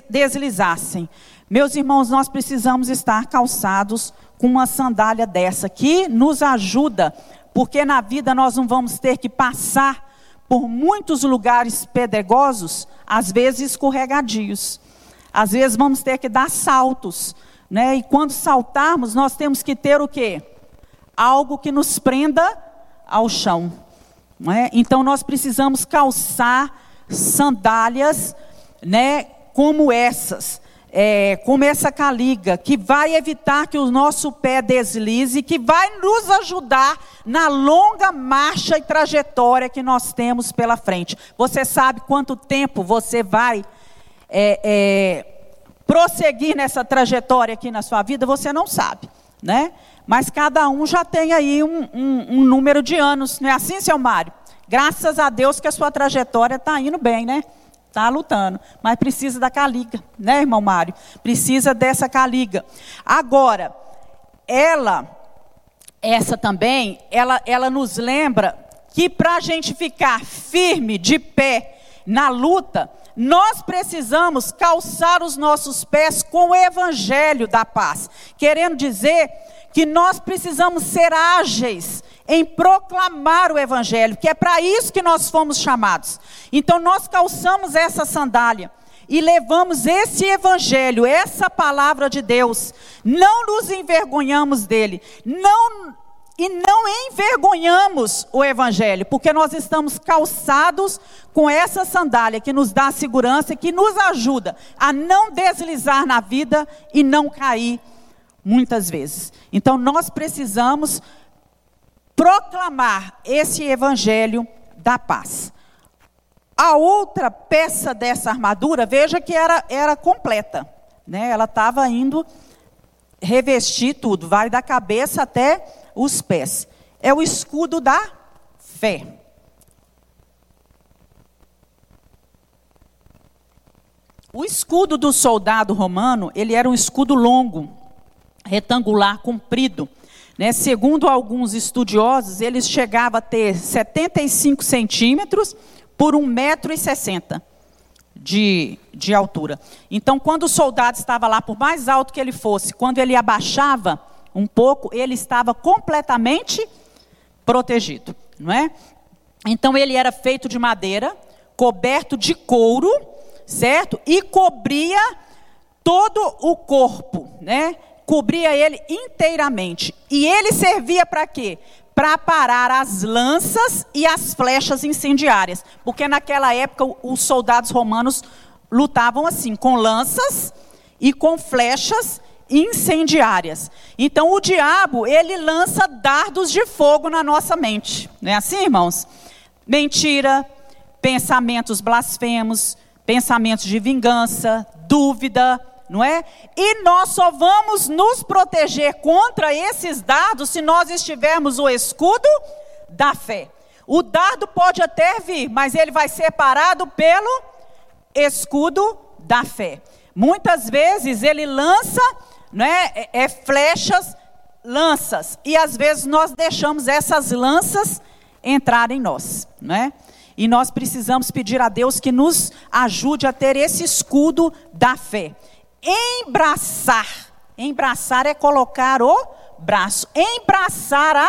Speaker 2: deslizassem. Meus irmãos, nós precisamos estar calçados com uma sandália dessa que nos ajuda, porque na vida nós não vamos ter que passar por muitos lugares pedregosos, às vezes escorregadios. Às vezes vamos ter que dar saltos, né? E quando saltarmos, nós temos que ter o quê? Algo que nos prenda ao chão. É? Então nós precisamos calçar sandálias, né, como essas, é, como essa caliga, que vai evitar que o nosso pé deslize, que vai nos ajudar na longa marcha e trajetória que nós temos pela frente. Você sabe quanto tempo você vai é, é, prosseguir nessa trajetória aqui na sua vida? Você não sabe, né? Mas cada um já tem aí um, um, um número de anos, não é assim, seu Mário? Graças a Deus que a sua trajetória está indo bem, né? Está lutando. Mas precisa da caliga, né, irmão Mário? Precisa dessa caliga. Agora, ela, essa também, ela, ela nos lembra que para a gente ficar firme, de pé, na luta, nós precisamos calçar os nossos pés com o evangelho da paz. Querendo dizer que nós precisamos ser ágeis em proclamar o Evangelho, que é para isso que nós fomos chamados. Então nós calçamos essa sandália e levamos esse Evangelho, essa palavra de Deus, não nos envergonhamos dele, não e não envergonhamos o Evangelho, porque nós estamos calçados com essa sandália que nos dá segurança que nos ajuda a não deslizar na vida e não cair muitas vezes. Então nós precisamos proclamar esse evangelho da paz. A outra peça dessa armadura, veja que era, era completa, né? Ela estava indo revestir tudo, vai da cabeça até os pés. É o escudo da fé. O escudo do soldado romano, ele era um escudo longo, retangular, comprido. Né? Segundo alguns estudiosos, ele chegava a ter 75 centímetros por 1,60m de, de altura. Então, quando o soldado estava lá, por mais alto que ele fosse, quando ele abaixava um pouco, ele estava completamente protegido. Não é? Então, ele era feito de madeira, coberto de couro, certo? E cobria todo o corpo, né? Cobria ele inteiramente. E ele servia para quê? Para parar as lanças e as flechas incendiárias. Porque naquela época os soldados romanos lutavam assim, com lanças e com flechas incendiárias. Então o diabo, ele lança dardos de fogo na nossa mente. Não é assim, irmãos? Mentira, pensamentos blasfemos, pensamentos de vingança, dúvida, não é? E nós só vamos nos proteger contra esses dardos se nós estivermos o escudo da fé. O dardo pode até vir, mas ele vai ser parado pelo escudo da fé. Muitas vezes ele lança, né, é, é flechas, lanças, e às vezes nós deixamos essas lanças entrar em nós, né? E nós precisamos pedir a Deus que nos ajude a ter esse escudo da fé embraçar. Embraçar é colocar o braço. Embraçar a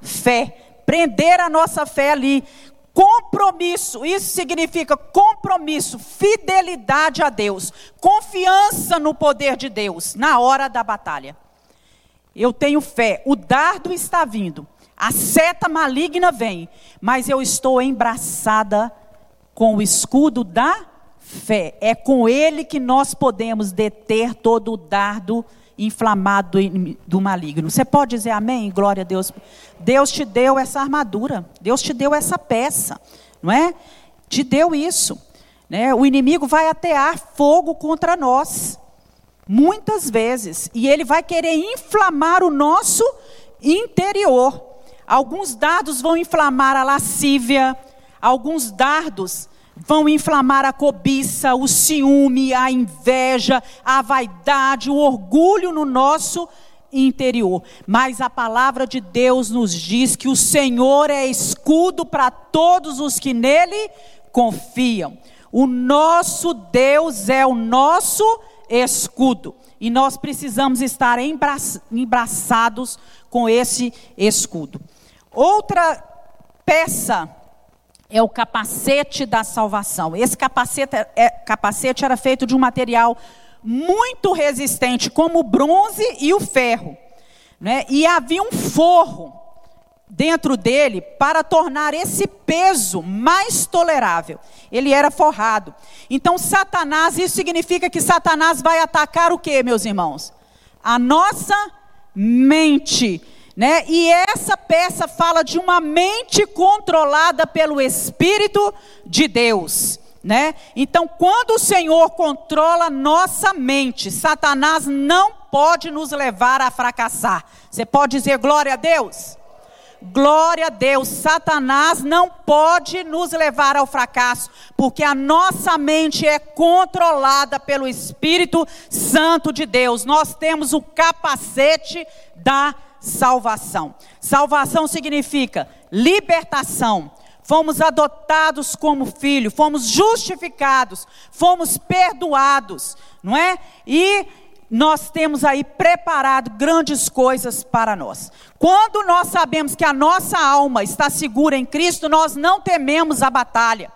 Speaker 2: fé. Prender a nossa fé ali. Compromisso, isso significa compromisso, fidelidade a Deus, confiança no poder de Deus na hora da batalha. Eu tenho fé, o dardo está vindo, a seta maligna vem, mas eu estou embraçada com o escudo da fé. É com ele que nós podemos deter todo o dardo inflamado do maligno. Você pode dizer amém? Glória a Deus. Deus te deu essa armadura. Deus te deu essa peça, não é? Te deu isso. Né? O inimigo vai atear fogo contra nós. Muitas vezes. E ele vai querer inflamar o nosso interior. Alguns dardos vão inflamar a lascívia. Alguns dardos vão inflamar a cobiça, o ciúme, a inveja, a vaidade, o orgulho no nosso interior. Mas a palavra de Deus nos diz que o Senhor é escudo para todos os que nele confiam. O nosso Deus é o nosso escudo. E nós precisamos estar embraçados com esse escudo. Outra peça é o capacete da salvação. Esse capacete, é, capacete era feito de um material muito resistente, como o bronze e o ferro. Né? E havia um forro dentro dele para tornar esse peso mais tolerável. Ele era forrado. Então, Satanás, isso significa que Satanás vai atacar o que, meus irmãos? A nossa mente né? E essa peça fala de uma mente controlada pelo Espírito de Deus. Né? Então, quando o Senhor controla nossa mente, Satanás não pode nos levar a fracassar. Você pode dizer glória a Deus? Glória a Deus, Satanás não pode nos levar ao fracasso, porque a nossa mente é controlada pelo Espírito Santo de Deus. Nós temos o capacete da salvação. Salvação significa libertação. Fomos adotados como filho, fomos justificados, fomos perdoados, não é? E nós temos aí preparado grandes coisas para nós. Quando nós sabemos que a nossa alma está segura em Cristo, nós não tememos a batalha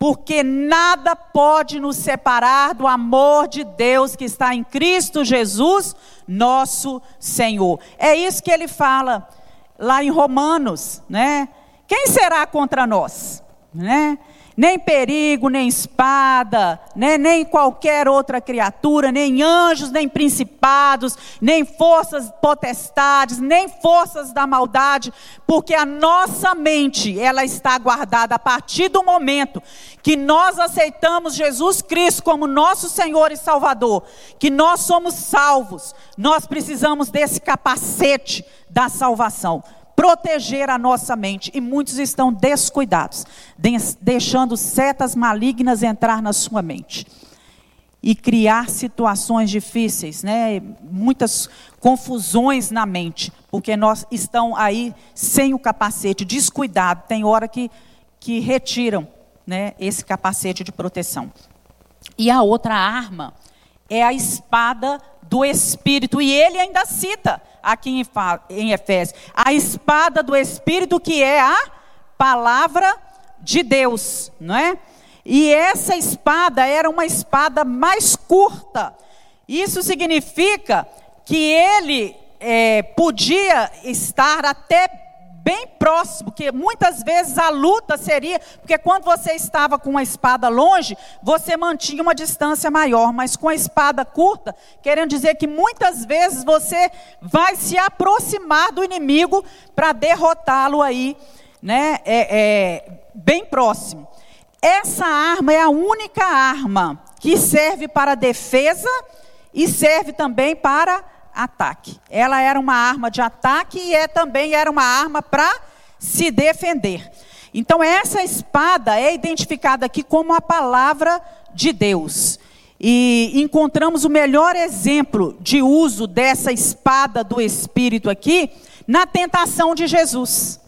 Speaker 2: porque nada pode nos separar do amor de Deus que está em Cristo Jesus, nosso Senhor. É isso que ele fala lá em Romanos, né? Quem será contra nós, né? nem perigo, nem espada, né, nem qualquer outra criatura, nem anjos, nem principados, nem forças potestades, nem forças da maldade, porque a nossa mente, ela está guardada a partir do momento que nós aceitamos Jesus Cristo como nosso Senhor e Salvador, que nós somos salvos, nós precisamos desse capacete da salvação proteger a nossa mente. E muitos estão descuidados, deixando setas malignas entrar na sua mente. E criar situações difíceis, né? muitas confusões na mente, porque nós estão aí sem o capacete, descuidado. Tem hora que, que retiram né, esse capacete de proteção. E a outra arma é a espada do Espírito. E ele ainda cita aqui em Efésios a espada do Espírito, que é a palavra de Deus, não é? E essa espada era uma espada mais curta. Isso significa que ele é, podia estar até bem próximo, que muitas vezes a luta seria, porque quando você estava com uma espada longe, você mantinha uma distância maior, mas com a espada curta, querendo dizer que muitas vezes você vai se aproximar do inimigo para derrotá-lo aí, né, é, é, bem próximo. Essa arma é a única arma que serve para defesa e serve também para ataque. Ela era uma arma de ataque e é, também era uma arma para se defender. Então, essa espada é identificada aqui como a palavra de Deus. E encontramos o melhor exemplo de uso dessa espada do Espírito aqui na tentação de Jesus,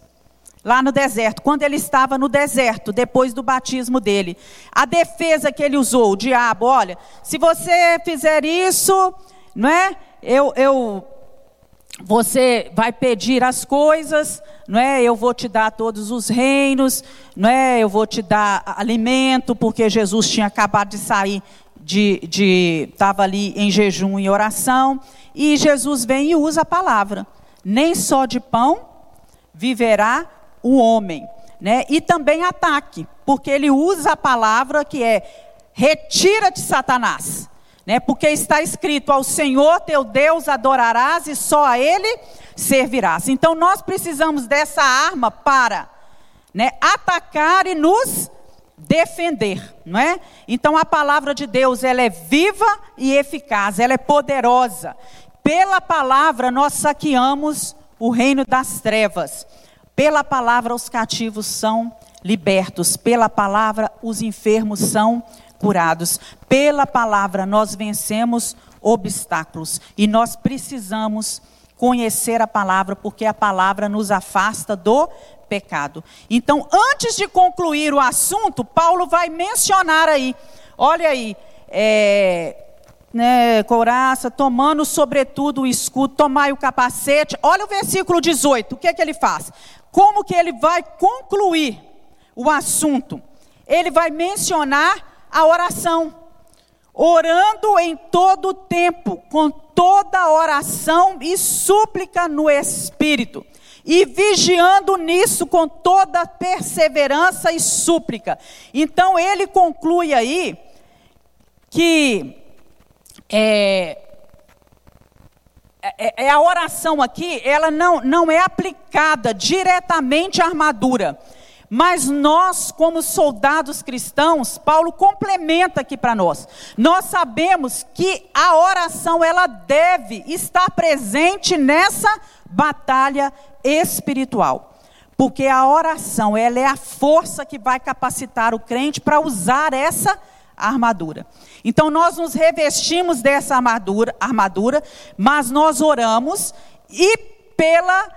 Speaker 2: lá no deserto, quando ele estava no deserto, depois do batismo dele. A defesa que ele usou, o diabo, olha, se você fizer isso, não é? Eu, eu, você vai pedir as coisas, não é? Eu vou te dar todos os reinos, não é? Eu vou te dar alimento, porque Jesus tinha acabado de sair de, de estava ali em jejum e oração, e Jesus vem e usa a palavra. Nem só de pão viverá o homem, né? E também ataque, porque ele usa a palavra que é retira-te Satanás né? Porque está escrito: ao Senhor teu Deus adorarás e só a Ele servirás. Então nós precisamos dessa arma para né, atacar e nos defender, não é? Então a palavra de Deus ela é viva e eficaz, ela é poderosa. Pela palavra nós saqueamos o reino das trevas. Pela palavra os cativos são libertos. Pela palavra, os enfermos são curados. Pela palavra, nós vencemos obstáculos. E nós precisamos conhecer a palavra, porque a palavra nos afasta do pecado. Então, antes de concluir o assunto, Paulo vai mencionar aí, olha aí, é, né, couraça, tomando sobretudo o escudo, tomai o capacete. Olha o versículo 18, o que é que ele faz? Como que ele vai concluir o assunto? Ele vai mencionar a oração. Orando em todo o tempo, com toda oração e súplica no Espírito, e vigiando nisso com toda perseverança e súplica. Então ele conclui aí que é, é, é, a oração aqui, ela não, não é aplicada diretamente à armadura. Mas nós, como soldados cristãos, Paulo complementa aqui para nós. Nós sabemos que a oração ela deve estar presente nessa batalha espiritual. Porque a oração, ela é a força que vai capacitar o crente para usar essa armadura. Então nós nos revestimos dessa armadura, armadura, mas nós oramos e pela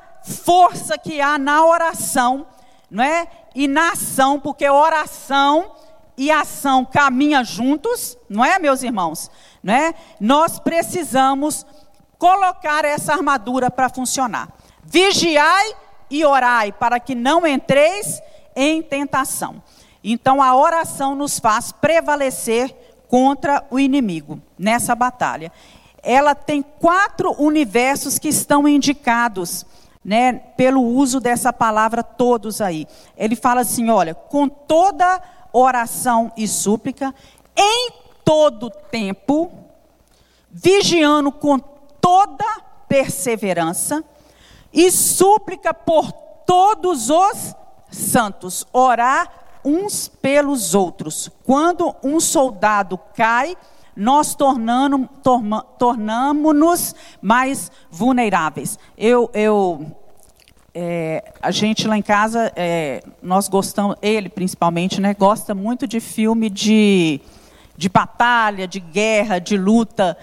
Speaker 2: força que há na oração, não é? E na ação, porque oração e ação caminham juntos, não é, meus irmãos? Não é? Nós precisamos colocar essa armadura para funcionar. Vigiai e orai para que não entreis em tentação. Então a oração nos faz prevalecer contra o inimigo nessa batalha. Ela tem quatro universos que estão indicados, né, pelo uso dessa palavra todos aí. Ele fala assim, olha, com toda oração e súplica, em todo tempo, vigiando com toda perseverança e súplica por todos os santos. Orar uns pelos outros. Quando um soldado cai, nós tornamos-nos mais vulneráveis. Eu, eu é, a gente lá em casa, é, nós gostamos, ele principalmente, né, gosta muito de filme de, de batalha, de guerra, de luta.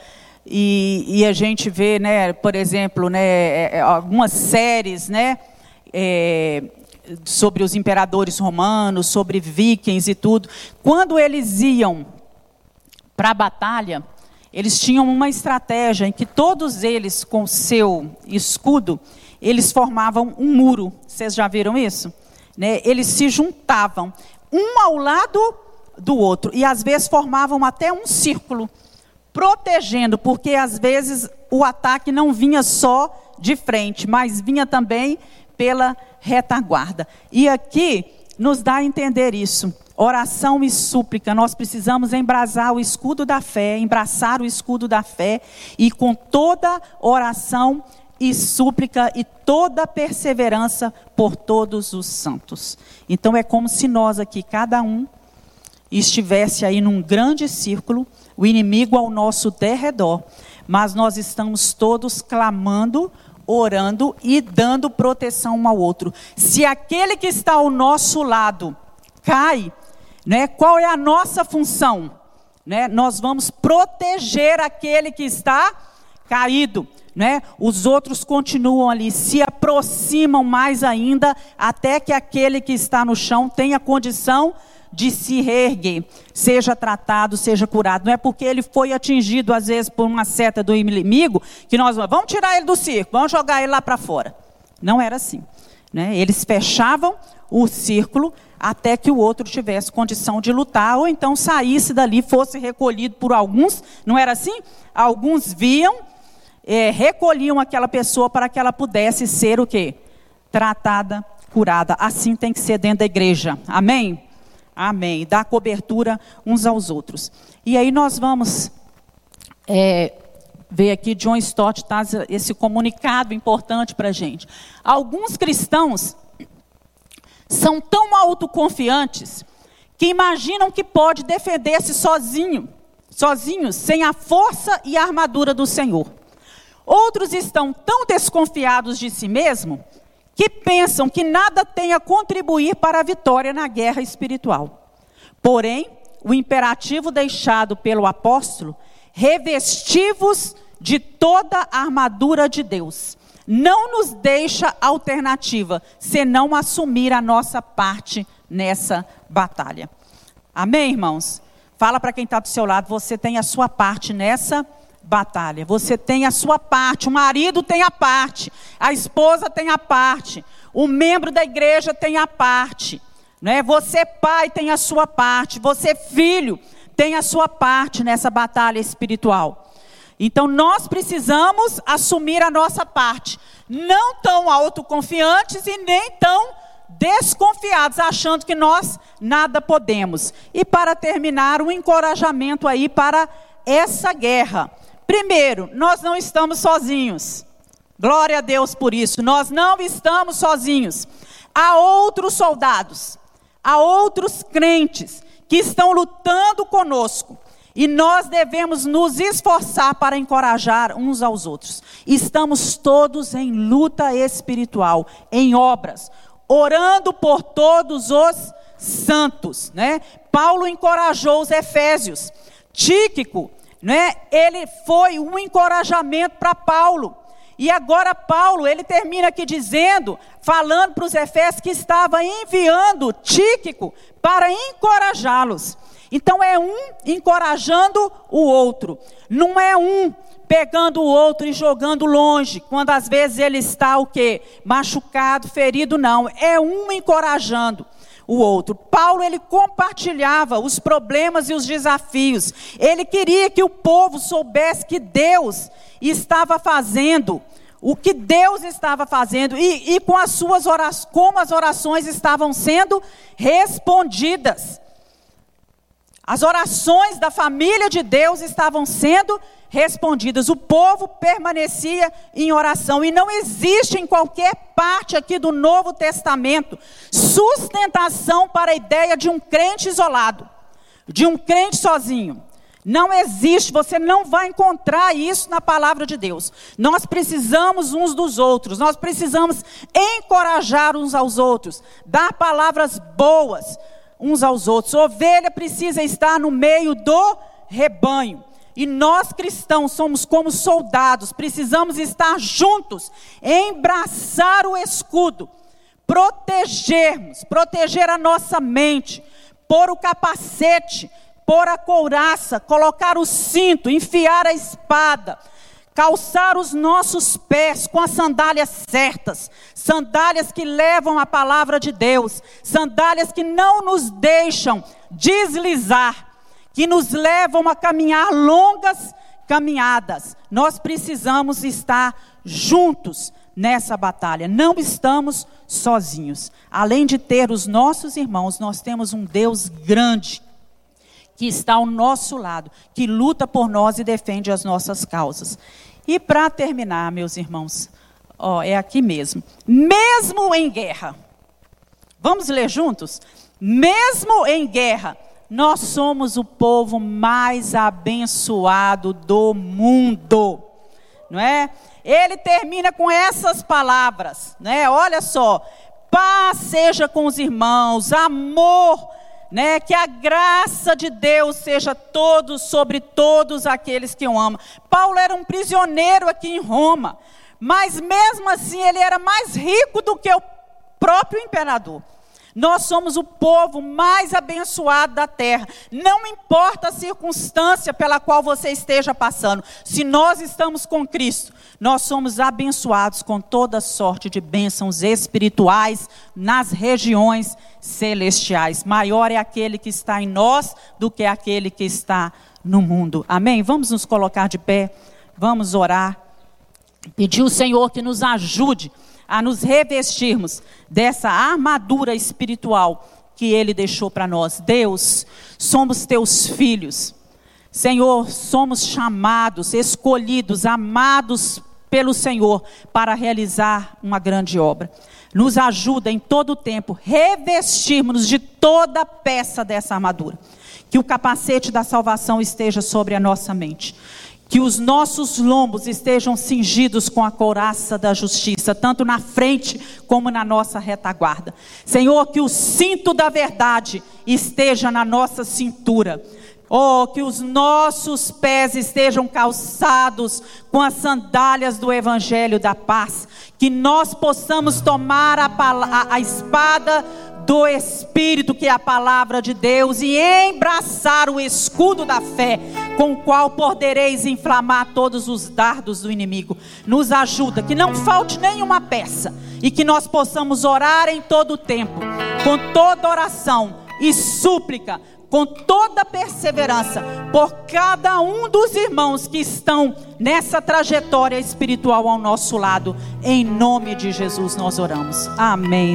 Speaker 2: E, e a gente vê, né, por exemplo, né, é, é, algumas séries, né, é, sobre os imperadores romanos, sobre vikings e tudo. Quando eles iam para a batalha, eles tinham uma estratégia em que todos eles, com seu escudo, eles formavam um muro. Vocês já viram isso? Né? Eles se juntavam, um ao lado do outro, e às vezes formavam até um círculo, protegendo, porque às vezes o ataque não vinha só de frente, mas vinha também pela retaguarda. E aqui nos dá a entender isso. Oração e súplica, nós precisamos embrasar o escudo da fé, embraçar o escudo da fé e com toda oração e súplica e toda perseverança por todos os santos. Então é como se nós aqui, cada um, estivesse aí num grande círculo, o inimigo ao nosso derredor, mas nós estamos todos clamando orando e dando proteção um ao outro. Se aquele que está ao nosso lado cai, né, qual é a nossa função? Né? Nós vamos proteger aquele que está caído. Né? Os outros continuam ali, se aproximam mais ainda, até que aquele que está no chão tenha condição de se reerguer, seja tratado, seja curado. Não é porque ele foi atingido, às vezes, por uma seta do inimigo, que nós vamos tirar ele do circo, vamos jogar ele lá para fora. Não era assim. Né? Eles fechavam o círculo até que o outro tivesse condição de lutar, ou então saísse dali, fosse recolhido por alguns. Não era assim? Alguns viam, é, recolhiam aquela pessoa para que ela pudesse ser o quê? Tratada, curada. Assim tem que ser dentro da igreja. Amém? Amém. Dar cobertura uns aos outros. E aí nós vamos é, ver aqui, John Stott traz esse comunicado importante para a gente. Alguns cristãos são tão autoconfiantes que imaginam que pode defender-se sozinho, sozinhos, sem a força e a armadura do Senhor. Outros estão tão desconfiados de si mesmo que pensam que nada tem a contribuir para a vitória na guerra espiritual. Porém, o imperativo deixado pelo apóstolo, revestivos de toda a armadura de Deus, não nos deixa alternativa senão assumir a nossa parte nessa batalha. Amém, irmãos? Fala para quem está do seu lado, você tem a sua parte nessa batalha. Você tem a sua parte, o marido tem a parte, a esposa tem a parte, o membro da igreja tem a parte. Né? Você, pai, tem a sua parte, você, filho, tem a sua parte nessa batalha espiritual. Então nós precisamos assumir a nossa parte, não tão autoconfiantes e nem tão desconfiados, achando que nós nada podemos. E para terminar, um encorajamento aí para essa guerra. Primeiro, nós não estamos sozinhos. Glória a Deus por isso. Nós não estamos sozinhos. Há outros soldados, há outros crentes que estão lutando conosco. E nós devemos nos esforçar para encorajar uns aos outros. Estamos todos em luta espiritual, em obras, orando por todos os santos, né? Paulo encorajou os efésios. Tíquico né? Ele foi um encorajamento para Paulo. E agora Paulo, ele termina aqui dizendo, falando para os Efésios que estava enviando Tíquico para encorajá-los. Então é um encorajando o outro. Não é um pegando o outro e jogando longe, quando às vezes ele está o quê? Machucado, ferido, não. É um encorajando o outro. Paulo ele compartilhava os problemas e os desafios. Ele queria que o povo soubesse que Deus estava fazendo o que Deus estava fazendo e, e com as suas orações, como as orações estavam sendo respondidas. As orações da família de Deus estavam sendo respondidas. O povo permanecia em oração. E não existe em qualquer parte aqui do Novo Testamento sustentação para a ideia de um crente isolado, de um crente sozinho. Não existe, você não vai encontrar isso na palavra de Deus. Nós precisamos uns dos outros, nós precisamos encorajar uns aos outros, dar palavras boas uns aos outros. Ovelha precisa estar no meio do rebanho. E nós cristãos somos como soldados, precisamos estar juntos, embraçar o escudo, protegermos, proteger a nossa mente, pôr o capacete, pôr a couraça, colocar o cinto, enfiar a espada, calçar os nossos pés com as sandálias certas, sandálias que levam a palavra de Deus, sandálias que não nos deixam deslizar que nos levam a caminhar longas caminhadas. Nós precisamos estar juntos nessa batalha. Não estamos sozinhos. Além de ter os nossos irmãos, nós temos um Deus grande que está ao nosso lado, que luta por nós e defende as nossas causas. E para terminar, meus irmãos, ó, é aqui mesmo. Mesmo em guerra. Vamos ler juntos? Mesmo em guerra, nós somos o povo mais abençoado do mundo, não é? Ele termina com essas palavras, né? Olha só, paz seja com os irmãos, amor, né? Que a graça de Deus seja todos sobre todos aqueles que o amam. Paulo era um prisioneiro aqui em Roma, mas mesmo assim ele era mais rico do que o próprio imperador. Nós somos o povo mais abençoado da terra. Não importa a circunstância pela qual você esteja passando, se nós estamos com Cristo, nós somos abençoados com toda sorte de bênçãos espirituais nas regiões celestiais. Maior é aquele que está em nós do que aquele que está no mundo. Amém? Vamos nos colocar de pé, vamos orar, pedir o Senhor que nos ajude a nos revestirmos dessa armadura espiritual que Ele deixou para nós. Deus, somos teus filhos. Senhor, somos chamados, escolhidos, amados pelo Senhor para realizar uma grande obra. Nos ajuda em todo o tempo, revestirmos de toda peça dessa armadura. Que o capacete da salvação esteja sobre a nossa mente que os nossos lombos estejam cingidos com a couraça da justiça, tanto na frente como na nossa retaguarda. Senhor, que o cinto da verdade esteja na nossa cintura. Oh, que os nossos pés estejam calçados com as sandálias do Evangelho da paz. Que nós possamos tomar a, a, a espada do Espírito, que é a palavra de Deus, e embraçar o escudo da fé, com o qual podereis inflamar todos os dardos do inimigo. Nos ajuda, que não falte nenhuma peça, e que nós possamos orar em todo o tempo, com toda oração e súplica, com toda perseverança, por cada um dos irmãos que estão nessa trajetória espiritual ao nosso lado. Em nome de Jesus nós oramos. Amém.